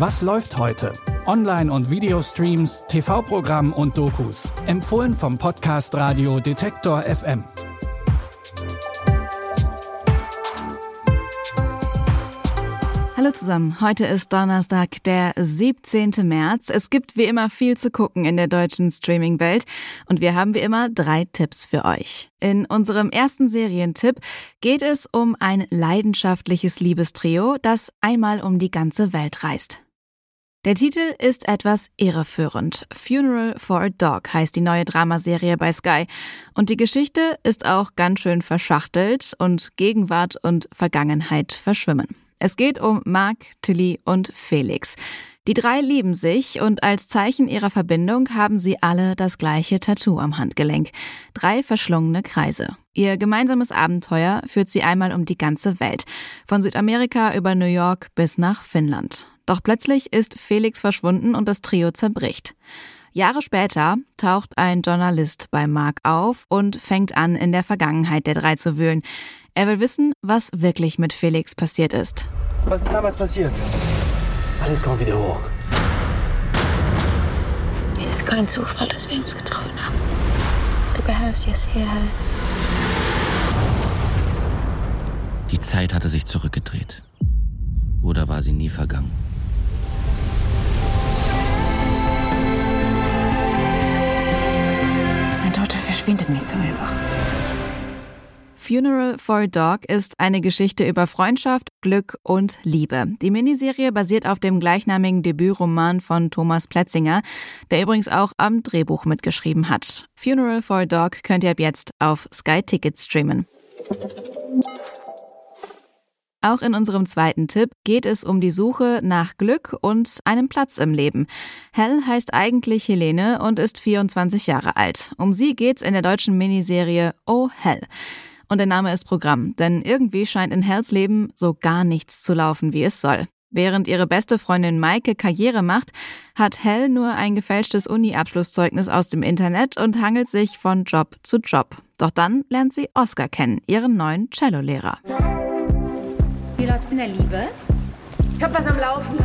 Was läuft heute? Online- und Videostreams, TV-Programm und Dokus. Empfohlen vom Podcast Radio Detektor FM. Hallo zusammen, heute ist Donnerstag, der 17. März. Es gibt wie immer viel zu gucken in der deutschen Streaming-Welt und wir haben wie immer drei Tipps für euch. In unserem ersten Serientipp geht es um ein leidenschaftliches Liebestrio, das einmal um die ganze Welt reist. Der Titel ist etwas irreführend. Funeral for a Dog heißt die neue Dramaserie bei Sky. Und die Geschichte ist auch ganz schön verschachtelt und Gegenwart und Vergangenheit verschwimmen. Es geht um Mark, Tilly und Felix. Die drei lieben sich und als Zeichen ihrer Verbindung haben sie alle das gleiche Tattoo am Handgelenk. Drei verschlungene Kreise. Ihr gemeinsames Abenteuer führt sie einmal um die ganze Welt. Von Südamerika über New York bis nach Finnland. Doch plötzlich ist Felix verschwunden und das Trio zerbricht. Jahre später taucht ein Journalist bei Mark auf und fängt an, in der Vergangenheit der drei zu wühlen. Er will wissen, was wirklich mit Felix passiert ist. Was ist damals passiert? Alles kommt wieder hoch. Es ist kein Zufall, dass wir uns getroffen haben. Du gehörst jetzt hierher. Die Zeit hatte sich zurückgedreht. Oder war sie nie vergangen? Mein Tochter verschwindet nicht so einfach. Funeral for a Dog ist eine Geschichte über Freundschaft, Glück und Liebe. Die Miniserie basiert auf dem gleichnamigen Debütroman von Thomas Pletzinger, der übrigens auch am Drehbuch mitgeschrieben hat. Funeral for a Dog könnt ihr ab jetzt auf Sky Ticket streamen. Auch in unserem zweiten Tipp geht es um die Suche nach Glück und einem Platz im Leben. Hell heißt eigentlich Helene und ist 24 Jahre alt. Um sie geht's in der deutschen Miniserie Oh Hell. Und der Name ist Programm, denn irgendwie scheint in Hells Leben so gar nichts zu laufen, wie es soll. Während ihre beste Freundin Maike Karriere macht, hat Hell nur ein gefälschtes Uni-Abschlusszeugnis aus dem Internet und hangelt sich von Job zu Job. Doch dann lernt sie Oscar kennen, ihren neuen Cellolehrer. Wie läuft's in der Liebe? Ich hab was am Laufen.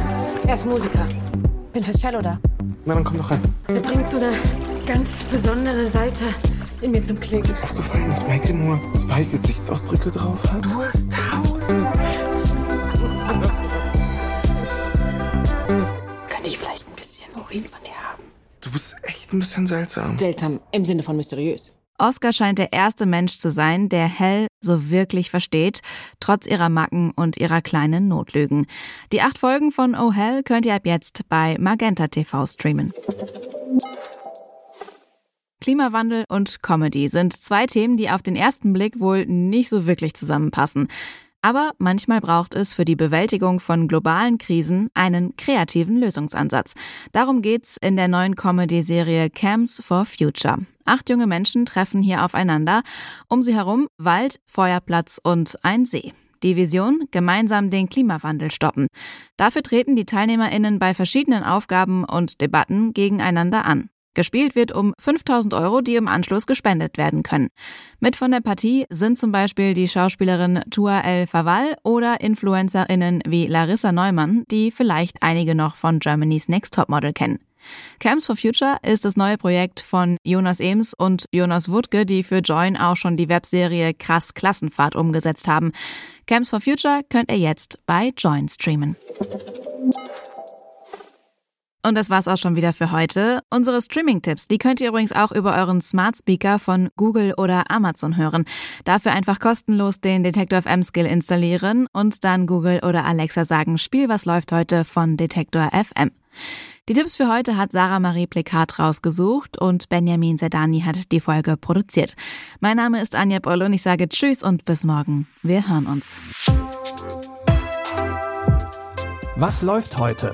Er ist Musiker. Bin fürs Cello da. Na, dann komm doch rein. Er bringt so eine ganz besondere Seite in mir zum Klingen. Aufgefallen, dass Michael nur zwei Gesichtsausdrücke drauf hat? Du hast tausend. Könnte ich vielleicht ein bisschen Urin von dir haben? Du bist echt ein bisschen seltsam. Seltsam im Sinne von mysteriös. Oscar scheint der erste Mensch zu sein, der Hell so wirklich versteht, trotz ihrer Macken und ihrer kleinen Notlügen. Die acht Folgen von Oh Hell könnt ihr ab jetzt bei Magenta TV streamen. Klimawandel und Comedy sind zwei Themen, die auf den ersten Blick wohl nicht so wirklich zusammenpassen. Aber manchmal braucht es für die Bewältigung von globalen Krisen einen kreativen Lösungsansatz. Darum geht's in der neuen Comedy-Serie Camps for Future. Acht junge Menschen treffen hier aufeinander. Um sie herum Wald, Feuerplatz und ein See. Die Vision, gemeinsam den Klimawandel stoppen. Dafür treten die TeilnehmerInnen bei verschiedenen Aufgaben und Debatten gegeneinander an. Gespielt wird um 5000 Euro, die im Anschluss gespendet werden können. Mit von der Partie sind zum Beispiel die Schauspielerin Tua El Faval oder InfluencerInnen wie Larissa Neumann, die vielleicht einige noch von Germany's Next Topmodel kennen. Camps for Future ist das neue Projekt von Jonas Ems und Jonas Wutke, die für Join auch schon die Webserie Krass Klassenfahrt umgesetzt haben. Camps for Future könnt ihr jetzt bei Join streamen. Und das war's auch schon wieder für heute. Unsere Streaming-Tipps, die könnt ihr übrigens auch über euren Smart Speaker von Google oder Amazon hören. Dafür einfach kostenlos den Detektor FM Skill installieren und dann Google oder Alexa sagen, Spiel was läuft heute von Detektor FM. Die Tipps für heute hat Sarah Marie Plekat rausgesucht und Benjamin Sedani hat die Folge produziert. Mein Name ist Anja Boll und ich sage Tschüss und bis morgen. Wir hören uns. Was läuft heute?